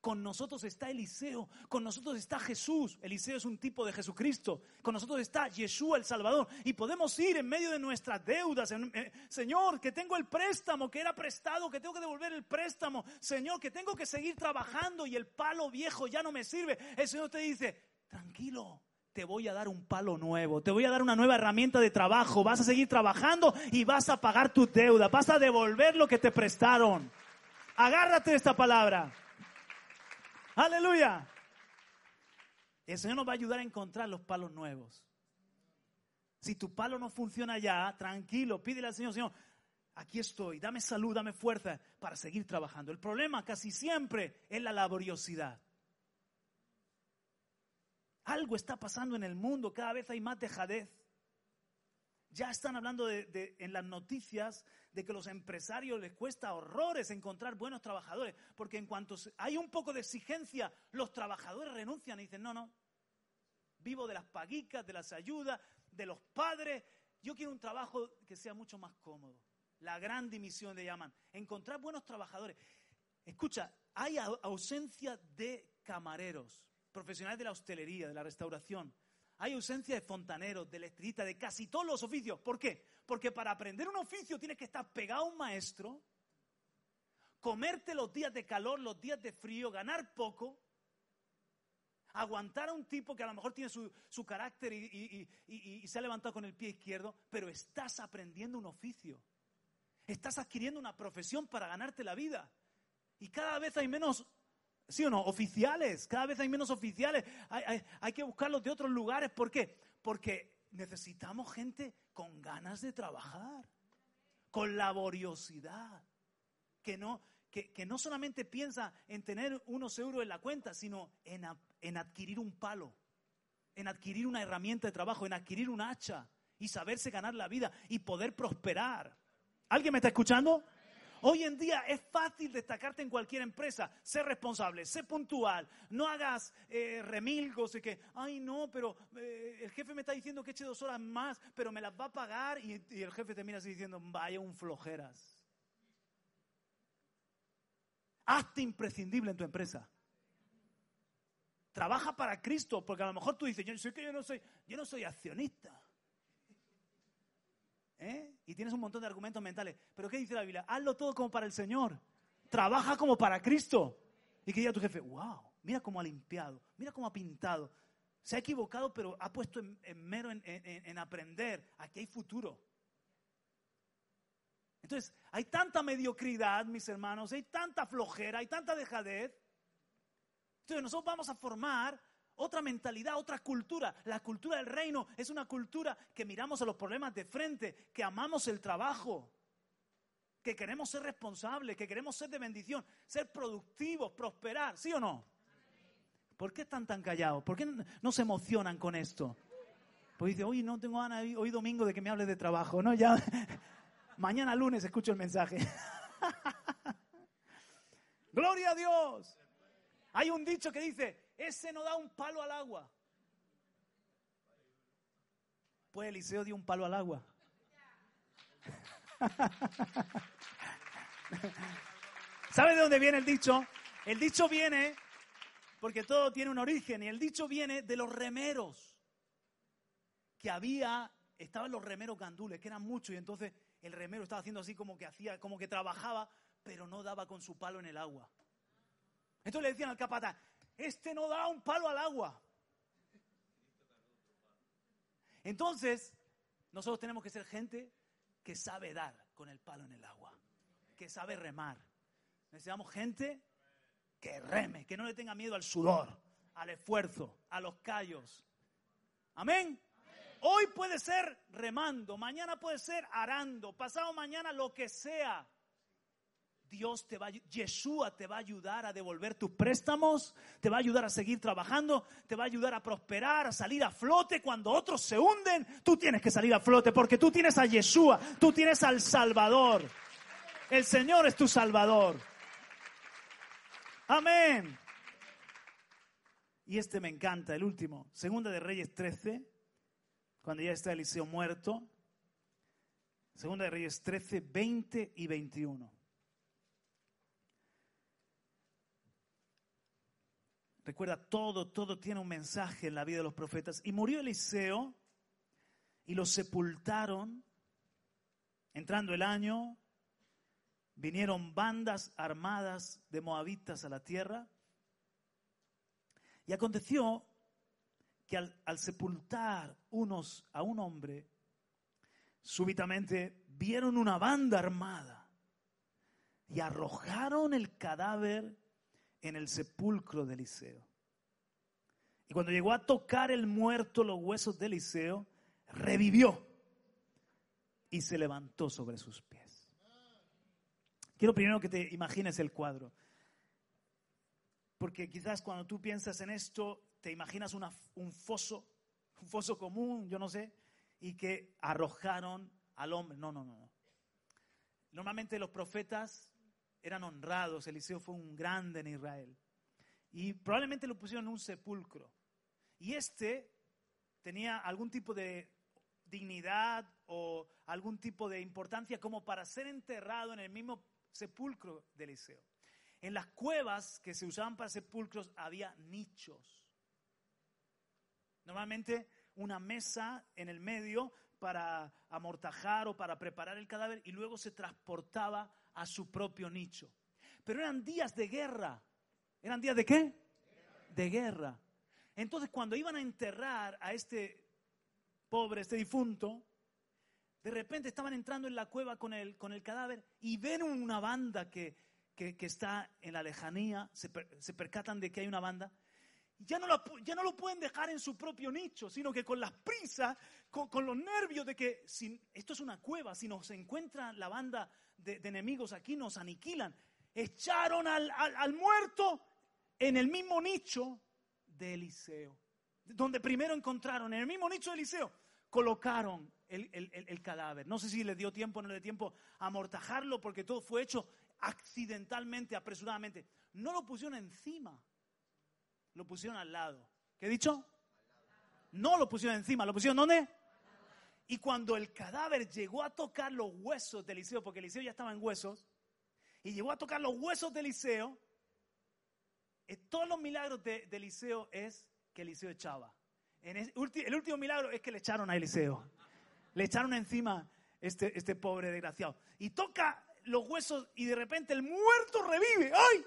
Con nosotros está Eliseo, con nosotros está Jesús. Eliseo es un tipo de Jesucristo. Con nosotros está Yeshua el Salvador. Y podemos ir en medio de nuestras deudas. Eh, Señor, que tengo el préstamo, que era prestado, que tengo que devolver el préstamo. Señor, que tengo que seguir trabajando y el palo viejo ya no me sirve. El Señor te dice, tranquilo, te voy a dar un palo nuevo, te voy a dar una nueva herramienta de trabajo, vas a seguir trabajando y vas a pagar tu deuda, vas a devolver lo que te prestaron. Agárrate esta palabra. Aleluya. El Señor nos va a ayudar a encontrar los palos nuevos. Si tu palo no funciona ya, tranquilo, pídele al Señor, Señor, aquí estoy, dame salud, dame fuerza para seguir trabajando. El problema casi siempre es la laboriosidad. Algo está pasando en el mundo, cada vez hay más dejadez. Ya están hablando de, en las noticias de que los empresarios les cuesta horrores encontrar buenos trabajadores, porque en cuanto hay un poco de exigencia, los trabajadores renuncian y dicen, no, no, vivo de las paguicas, de las ayudas, de los padres, yo quiero un trabajo que sea mucho más cómodo. La gran dimisión le llaman, encontrar buenos trabajadores. Escucha, hay ausencia de camareros, profesionales de la hostelería, de la restauración. Hay ausencia de fontaneros, de electricistas, de casi todos los oficios. ¿Por qué? Porque para aprender un oficio tienes que estar pegado a un maestro, comerte los días de calor, los días de frío, ganar poco, aguantar a un tipo que a lo mejor tiene su, carácter y, y, se ha levantado con el pie izquierdo, pero estás aprendiendo un oficio. Estás adquiriendo una profesión para ganarte la vida. Y cada vez hay menos ¿Sí o no? Oficiales. Cada vez hay menos oficiales. Hay, que buscarlos de otros lugares. ¿Por qué? Porque necesitamos gente con ganas de trabajar, con laboriosidad, que no, que, no solamente piensa en tener unos euros en la cuenta, sino en, en adquirir un palo, en adquirir una herramienta de trabajo, en adquirir un hacha y saberse ganar la vida y poder prosperar. ¿Alguien me está escuchando? Hoy en día es fácil destacarte en cualquier empresa. Sé responsable, sé puntual, no hagas eh, remilgos de que, ay no, pero eh, el jefe me está diciendo que eche dos horas más, pero me las va a pagar y, y el jefe te mira así diciendo, vaya un flojeras. Hazte imprescindible en tu empresa. Trabaja para Cristo, porque a lo mejor tú dices, yo sé que yo no soy, yo no soy accionista. Y tienes un montón de argumentos mentales. Pero ¿qué dice la Biblia? Hazlo todo como para el Señor. Trabaja como para Cristo. Y que diga tu jefe, wow, mira cómo ha limpiado, mira cómo ha pintado. Se ha equivocado, pero ha puesto en, mero en, en aprender. Aquí hay futuro. Entonces, hay tanta mediocridad, mis hermanos, hay tanta flojera, hay tanta dejadez. Entonces, nosotros vamos a formar otra mentalidad, otra cultura. La cultura del reino es una cultura que miramos a los problemas de frente, que amamos el trabajo, que queremos ser responsables, que queremos ser de bendición, ser productivos, prosperar, ¿sí o no? ¿Por qué están tan callados? ¿Por qué no se emocionan con esto? Pues dice, hoy no tengo ganas, hoy domingo de que me hables de trabajo, ¿no? Ya, mañana lunes escucho el mensaje. Gloria a Dios. Hay un dicho que dice, ese no da un palo al agua. Pues Eliseo dio un palo al agua. ¿Sabe de dónde viene el dicho? El dicho viene, porque todo tiene un origen, y el dicho viene de los remeros. Que había, estaban los remeros gandules, que eran muchos, y entonces el remero estaba haciendo así como que hacía, como que trabajaba, pero no daba con su palo en el agua. Entonces le decían al capataz, este no da un palo al agua. Entonces, nosotros tenemos que ser gente que sabe dar con el palo en el agua, que sabe remar. Necesitamos gente que reme, que no le tenga miedo al sudor, al esfuerzo, a los callos. Amén. Hoy puede ser remando, mañana puede ser arando, pasado mañana lo que sea. Dios te va, Yeshua te va a ayudar a devolver tus préstamos, te va a ayudar a seguir trabajando, te va a ayudar a prosperar, a salir a flote. Cuando otros se hunden, tú tienes que salir a flote porque tú tienes a Yeshua, tú tienes al Salvador. El Señor es tu Salvador. Amén. Y este me encanta, el último, Segunda de Reyes 13, cuando ya está Eliseo muerto. Segunda de Reyes 13, 20 y 21. Recuerda, todo, todo tiene un mensaje en la vida de los profetas. Y murió Eliseo y lo sepultaron. Entrando el año, vinieron bandas armadas de moabitas a la tierra. Y aconteció que al, sepultar unos a un hombre, súbitamente vieron una banda armada y arrojaron el cadáver en el sepulcro de Eliseo. Y cuando llegó a tocar el muerto los huesos de Eliseo, revivió y se levantó sobre sus pies. Quiero primero que te imagines el cuadro. Porque quizás cuando tú piensas en esto, te imaginas un foso, un foso común, yo no sé, y que arrojaron al hombre. No, no, no, no. Normalmente los profetas eran honrados. Eliseo fue un grande en Israel. Y probablemente lo pusieron en un sepulcro. Y este tenía algún tipo de dignidad o algún tipo de importancia como para ser enterrado en el mismo sepulcro de Eliseo. En las cuevas que se usaban para sepulcros había nichos. Normalmente una mesa en el medio para amortajar o para preparar el cadáver y luego se transportaba a su propio nicho. Pero eran días de guerra. ¿Eran días de qué? De guerra. Entonces cuando iban a enterrar a este pobre, este difunto, de repente estaban entrando en la cueva con el, con el cadáver y ven una banda que, que, está en la lejanía, se, se, percatan de que hay una banda. Ya no, ya no lo pueden dejar en su propio nicho, sino que con las prisas, con, con los nervios de que si, esto es una cueva, si nos encuentra la banda de, enemigos aquí nos aniquilan. Echaron al, muerto en el mismo nicho de Eliseo, donde primero encontraron, en el mismo nicho de Eliseo, colocaron el, cadáver. No sé si le dio tiempo o no le dio tiempo a amortajarlo porque todo fue hecho accidentalmente, apresuradamente. No lo pusieron encima, lo pusieron al lado. ¿Qué he dicho? No lo pusieron encima, lo pusieron ¿dónde? Y cuando el cadáver llegó a tocar los huesos de Eliseo, porque Eliseo ya estaba en huesos, y llegó a tocar los huesos de Eliseo, eh, todos los milagros de, Eliseo es que Eliseo echaba. En el, último milagro es que le echaron a Eliseo. Le echaron encima este, este pobre desgraciado. Y toca los huesos y de repente el muerto revive. ¡Ay!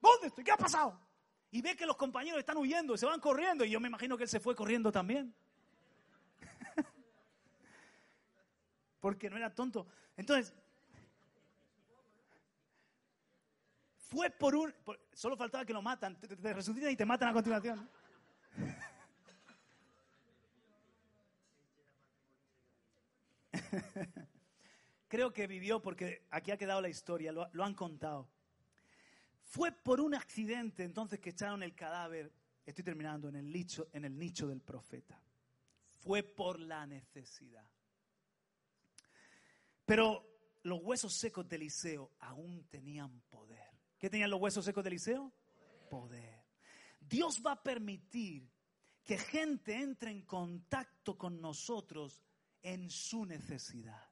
¿Dónde estoy? ¿Qué ha pasado? Y ve que los compañeros están huyendo, se van corriendo. Y yo me imagino que él se fue corriendo también. Porque no era tonto. Entonces, fue por un... solo faltaba que lo matan, te, resucitan y te matan a continuación. Creo que vivió porque aquí ha quedado la historia, lo, han contado. Fue por un accidente entonces que echaron el cadáver, estoy terminando, en el nicho, en el nicho del profeta. Fue por la necesidad. Pero los huesos secos de Eliseo aún tenían poder. ¿Qué tenían los huesos secos de Eliseo? Poder. Dios va a permitir que gente entre en contacto con nosotros en su necesidad.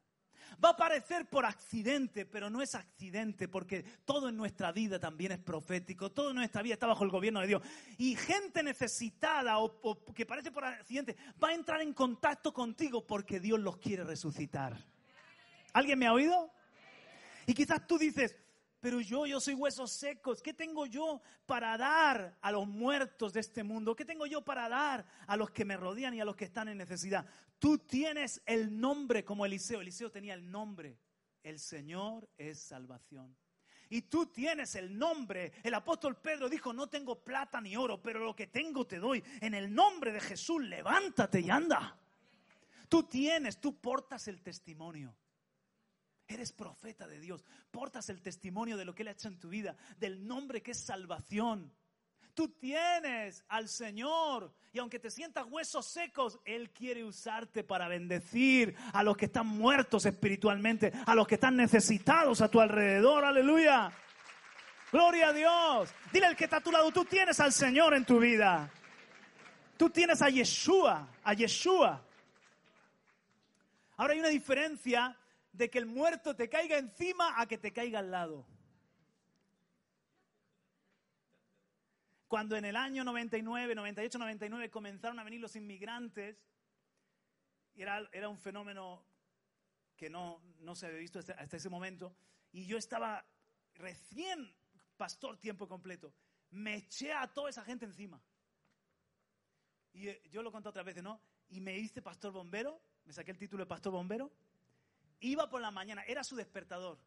Va a parecer por accidente, pero no es accidente porque todo en nuestra vida también es profético, todo en nuestra vida está bajo el gobierno de Dios. Y gente necesitada o, o que parece por accidente va a entrar en contacto contigo porque Dios los quiere resucitar. ¿Alguien me ha oído? Y quizás tú dices, pero yo, yo soy huesos secos. ¿Qué tengo yo para dar a los muertos de este mundo? ¿Qué tengo yo para dar a los que me rodean y a los que están en necesidad? Tú tienes el nombre como Eliseo. Eliseo tenía el nombre. El Señor es salvación. y tú tienes el nombre. El apóstol Pedro dijo, no tengo plata ni oro, pero lo que tengo te doy. En el nombre de Jesús, levántate y anda. Tú tienes, tú portas el testimonio. Eres profeta de Dios, portas el testimonio de lo que Él ha hecho en tu vida, del nombre que es salvación. Tú tienes al Señor y aunque te sientas huesos secos, Él quiere usarte para bendecir a los que están muertos espiritualmente, a los que están necesitados a tu alrededor. Aleluya. Gloria a Dios. Dile al que está a tu lado, tú tienes al Señor en tu vida. Tú tienes a Yeshua, a Yeshua. Ahora hay una diferencia de que el muerto te caiga encima a que te caiga al lado. Cuando en el año 99, 98, 99 comenzaron a venir los inmigrantes, era, era un fenómeno que no, no se había visto hasta, ese momento, y yo estaba recién pastor tiempo completo, me eché a toda esa gente encima. Y eh, yo lo conté otras veces, ¿no? Y me hice pastor bombero, me saqué el título de pastor bombero, iba por la mañana, era su despertador.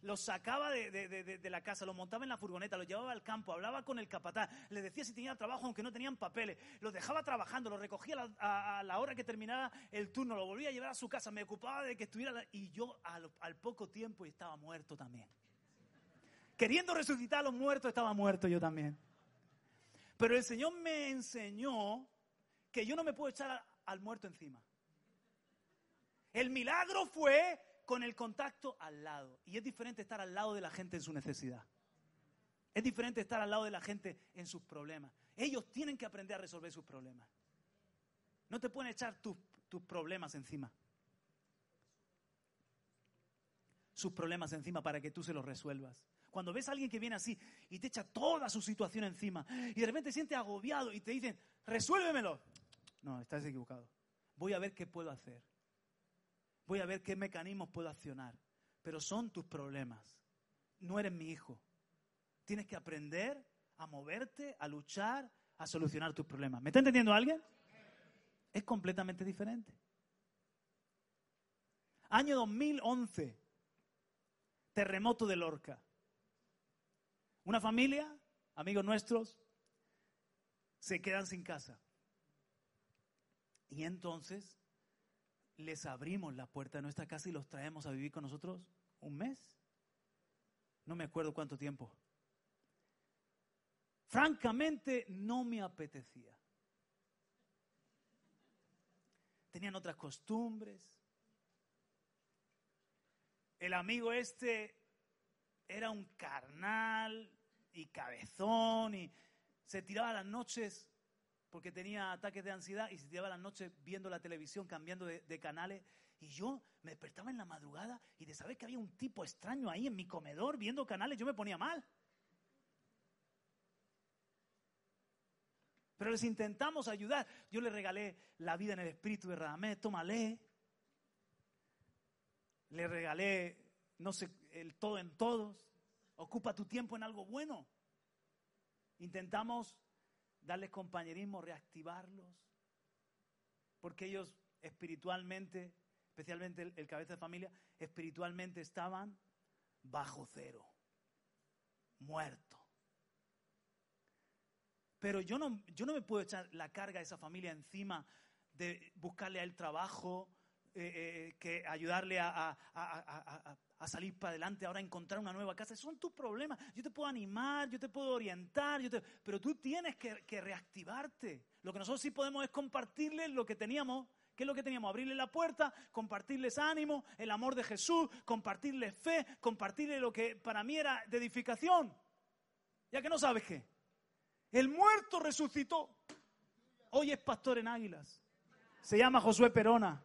Los sacaba de, la casa, los montaba en la furgoneta, los llevaba al campo, hablaba con el capataz, les decía si tenía trabajo aunque no tenían papeles, los dejaba trabajando, los recogía a la, hora que terminaba el turno, lo volvía a llevar a su casa, me ocupaba de que estuviera... Y yo al, al poco tiempo estaba muerto también. Queriendo resucitar a los muertos, estaba muerto yo también. Pero el Señor me enseñó que yo no me puedo echar al muerto encima. El milagro fue con el contacto al lado. Y es diferente estar al lado de la gente en su necesidad. Es diferente estar al lado de la gente en sus problemas. Ellos tienen que aprender a resolver sus problemas. No te pueden echar tus, problemas encima. Sus problemas encima para que tú se los resuelvas. Cuando ves a alguien que viene así y te echa toda su situación encima y de repente siente agobiado y te dicen, resuélvemelo. No, estás equivocado. Voy a ver qué puedo hacer voy a ver qué mecanismos puedo accionar. Pero son tus problemas. No eres mi hijo. Tienes que aprender a moverte, a luchar, a solucionar tus problemas. ¿Me está entendiendo alguien? Es completamente diferente. Año 2011, terremoto de Lorca. Una familia, amigos nuestros, se quedan sin casa. Y entonces les abrimos la puerta de nuestra casa y los traemos a vivir con nosotros un mes. No me acuerdo cuánto tiempo. Francamente, no me apetecía. Tenían otras costumbres. El amigo este era un carnal y cabezón y se tiraba las noches porque tenía ataques de ansiedad y se tiraba la noche viendo la televisión, cambiando de, canales. Y yo me despertaba en la madrugada y de saber que había un tipo extraño ahí en mi comedor viendo canales, yo me ponía mal. Pero les intentamos ayudar. Yo le regalé la vida en el espíritu de Radamés, tómale. Le regalé, no sé, el todo en todos. Ocupa tu tiempo en algo bueno. Intentamos darles compañerismo, reactivarlos, porque ellos espiritualmente, especialmente el, cabeza de familia, espiritualmente estaban bajo cero, muerto. Pero yo no, yo no me puedo echar la carga de esa familia encima de buscarle a él trabajo, eh, eh, que ayudarle a, salir para adelante, ahora encontrar una nueva casa. Son tus problemas. Yo te puedo animar, yo te puedo orientar, pero tú tienes que, reactivarte. Lo que nosotros sí podemos es compartirles lo que teníamos. ¿Qué es lo que teníamos? Abrirles la puerta, compartirles ánimo, el amor de Jesús, compartirles fe, compartirles lo que para mí era de edificación. Ya que no sabes qué. El muerto resucitó. Hoy es pastor en Águilas. Se llama Josué Perona.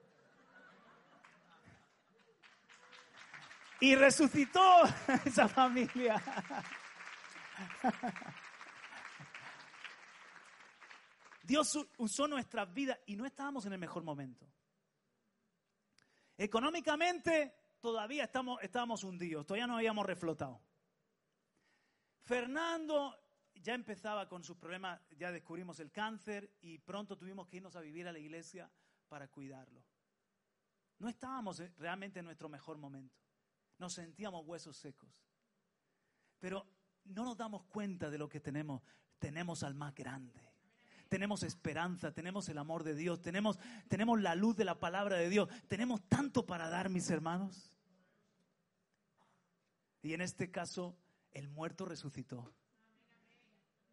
Y resucitó esa familia. Dios usó nuestras vidas y no estábamos en el mejor momento. Económicamente todavía estábamos hundidos, todavía no habíamos reflotado. Fernando ya empezaba con sus problemas, ya descubrimos el cáncer y pronto tuvimos que irnos a vivir a la iglesia para cuidarlo. No estábamos realmente en nuestro mejor momento nos sentíamos huesos secos. Pero no nos damos cuenta de lo que tenemos. Tenemos al más grande. Tenemos esperanza, tenemos el amor de Dios, tenemos, tenemos la luz de la palabra de Dios. Tenemos tanto para dar, mis hermanos. Y en este caso, el muerto resucitó.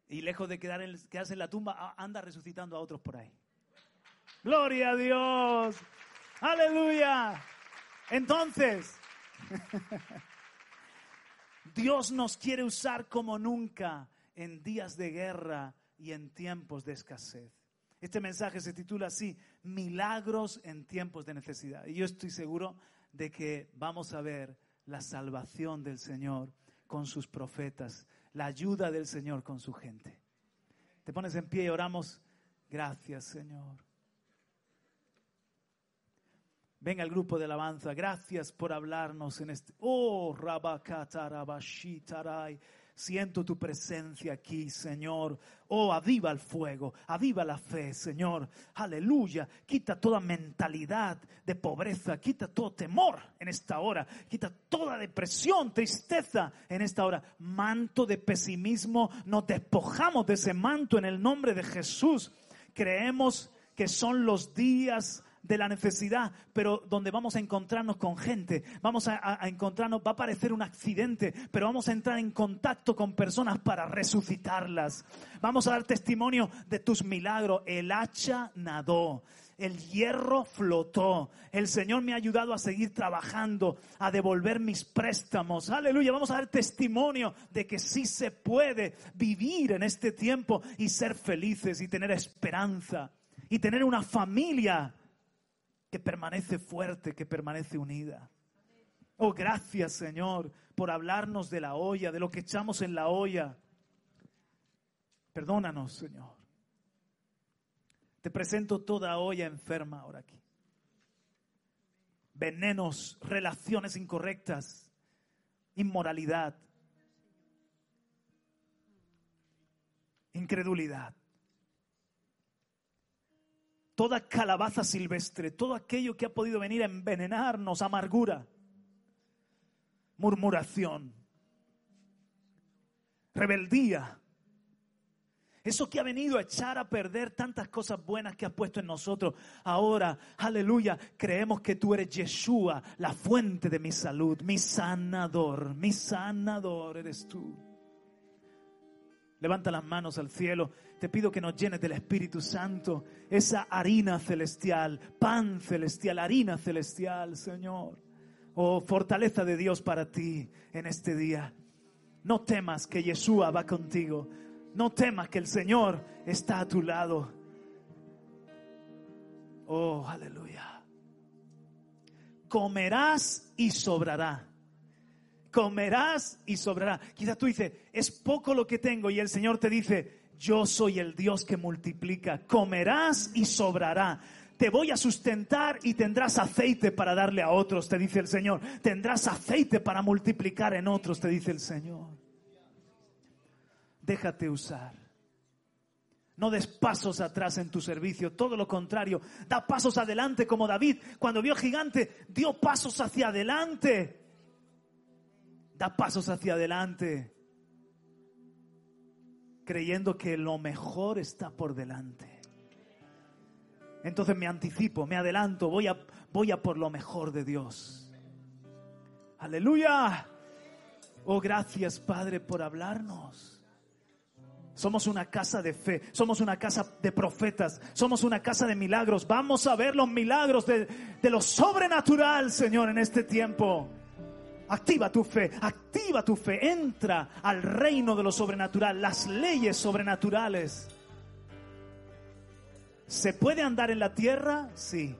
Y lejos de quedar en, quedarse en la tumba, anda resucitando a otros por ahí. Gloria a Dios. Aleluya. Entonces, Dios nos quiere usar como nunca en días de guerra y en tiempos de escasez. Este mensaje se titula así, Milagros en tiempos de necesidad. Y yo estoy seguro de que vamos a ver la salvación del Señor con sus profetas, la ayuda del Señor con su gente. Te pones en pie y oramos. Gracias, Señor. Venga el grupo de alabanza. Gracias por hablarnos en este. Oh, Rabakatarabashitarai. Siento tu presencia aquí, Señor. Oh, aviva el fuego, aviva la fe, Señor. Aleluya. Quita toda mentalidad de pobreza, quita todo temor en esta hora, quita toda depresión, tristeza en esta hora. Manto de pesimismo, nos despojamos de ese manto en el nombre de Jesús. Creemos que son los días de la necesidad, pero donde vamos a encontrarnos con gente, vamos a, encontrarnos, va a parecer un accidente, pero vamos a entrar en contacto con personas para resucitarlas. Vamos a dar testimonio de tus milagros. El hacha nadó. El hierro flotó. El Señor me ha ayudado a seguir trabajando, a devolver mis préstamos. Aleluya. Vamos a dar testimonio de que sí se puede vivir en este tiempo y ser felices y tener esperanza y tener una familia que permanece fuerte, que permanece unida. Oh, gracias Señor por hablarnos de la olla, de lo que echamos en la olla. Perdónanos, Señor. Te presento toda olla enferma ahora aquí. Venenos, relaciones incorrectas, inmoralidad, incredulidad toda calabaza silvestre, todo aquello que ha podido venir a envenenarnos, amargura, murmuración, rebeldía. Eso que ha venido a echar a perder tantas cosas buenas que has puesto en nosotros. Ahora, aleluya, creemos que tú eres Yeshua, la fuente de mi salud, mi sanador, mi sanador eres tú. Levanta las manos al cielo te pido que nos llenes del Espíritu Santo, esa harina celestial, pan celestial, harina celestial, Señor. Oh, fortaleza de Dios para ti en este día. No temas que Yeshua va contigo. No temas que el Señor está a tu lado. Oh, aleluya. Comerás y sobrará. Comerás y sobrará. Quizás tú dices, es poco lo que tengo y el Señor te dice, yo soy el Dios que multiplica, comerás y sobrará. Te voy a sustentar y tendrás aceite para darle a otros, te dice el Señor. Tendrás aceite para multiplicar en otros, te dice el Señor. Déjate usar. No des pasos atrás en tu servicio, todo lo contrario, da pasos adelante como David. Cuando vio gigante, dio pasos hacia adelante. Da pasos hacia adelante creyendo que lo mejor está por delante. Entonces me anticipo, me adelanto, voy a, voy a por lo mejor de Dios. Aleluya. Oh, gracias Padre por hablarnos. Somos una casa de fe, somos una casa de profetas, somos una casa de milagros. Vamos a ver los milagros de, de lo sobrenatural, Señor, en este tiempo. Activa tu fe, activa tu fe, entra al reino de lo sobrenatural, las leyes sobrenaturales. ¿Se puede andar en la tierra? Sí.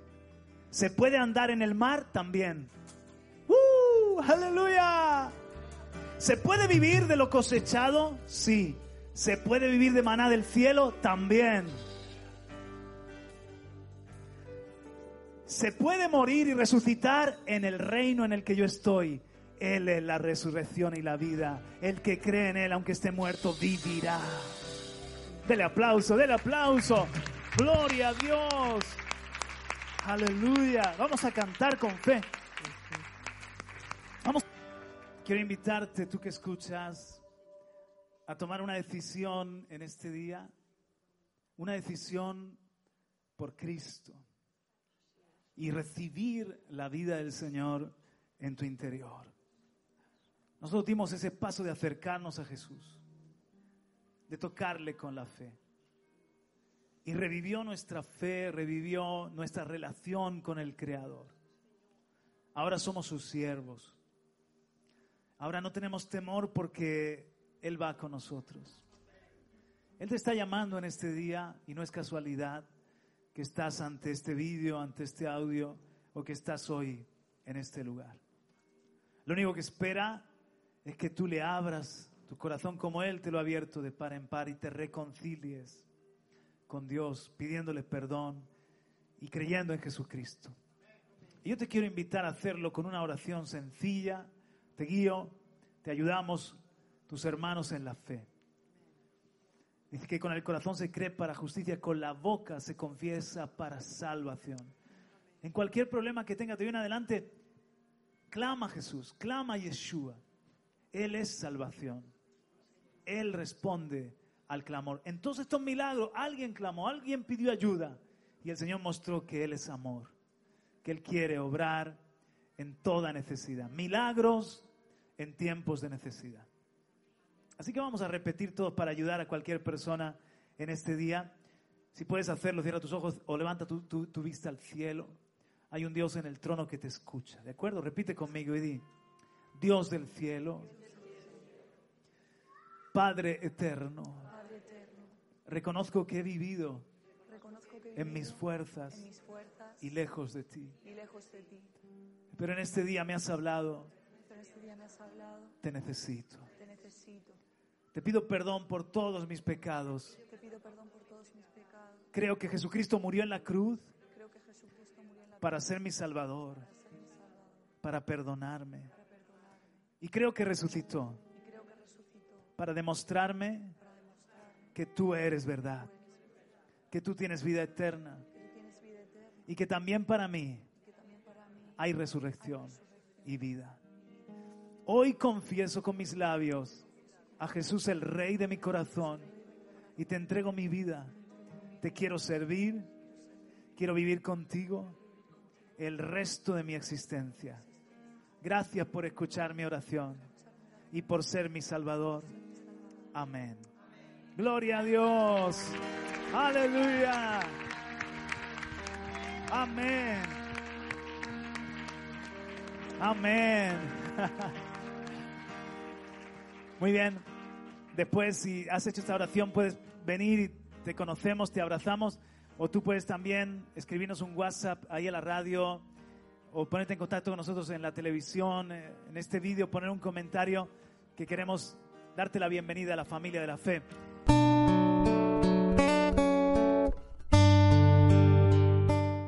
¿Se puede andar en el mar? También. ¡Uh! ¡Aleluya! ¿Se puede vivir de lo cosechado? Sí. ¿Se puede vivir de maná del cielo? También. ¿Se puede morir y resucitar en el reino en el que yo estoy? Él es la resurrección y la vida. El que cree en Él, aunque esté muerto, vivirá. Dele aplauso, dele aplauso. Gloria a Dios. Aleluya. Vamos a cantar con fe. Vamos. Quiero invitarte, tú que escuchas, a tomar una decisión en este día, una decisión por Cristo y recibir la vida del Señor en tu interior. Nosotros dimos ese paso de acercarnos a Jesús, de tocarle con la fe. Y revivió nuestra fe, revivió nuestra relación con el Creador. Ahora somos sus siervos. Ahora no tenemos temor porque Él va con nosotros. Él te está llamando en este día y no es casualidad que estás ante este vídeo, ante este audio o que estás hoy en este lugar. Lo único que espera es que tú le abras tu corazón como Él te lo ha abierto de par en par y te reconcilies con Dios, pidiéndole perdón y creyendo en Jesucristo. Y yo te quiero invitar a hacerlo con una oración sencilla. Te guío, te ayudamos, tus hermanos en la fe. Dice que con el corazón se cree para justicia, con la boca se confiesa para salvación. En cualquier problema que tenga, te viene adelante, clama a Jesús, clama a Yeshua. Él es salvación. Él responde al clamor. Entonces estos milagros, alguien clamó, alguien pidió ayuda y el Señor mostró que Él es amor, que Él quiere obrar en toda necesidad. Milagros en tiempos de necesidad. Así que vamos a repetir todos para ayudar a cualquier persona en este día. Si puedes hacerlo, cierra tus ojos o levanta tu, tu vista al cielo. Hay un Dios en el trono que te escucha. ¿De acuerdo? Repite conmigo y di, Dios del cielo, Padre eterno, reconozco que he vivido en mis fuerzas y lejos de ti. Pero en este día me has hablado. Te necesito. Te pido perdón por todos mis pecados. Creo que Jesucristo murió en la cruz para ser mi Salvador, para perdonarme. Y creo que resucitó para demostrarme que tú eres verdad, que tú tienes vida eterna y que también para mí hay resurrección y vida. Hoy confieso con mis labios a Jesús el Rey de mi corazón y te entrego mi vida. Te quiero servir, quiero vivir contigo el resto de mi existencia. Gracias por escuchar mi oración y por ser mi Salvador. Amén. Gloria a Dios. Aleluya. Amén. Amén. Muy bien. Después, si has hecho esta oración, puedes venir y te conocemos, te abrazamos. O tú puedes también escribirnos un WhatsApp ahí a la radio o ponerte en contacto con nosotros en la televisión, eh, en este vídeo, poner un comentario que queremos darte la bienvenida a la familia de la fe.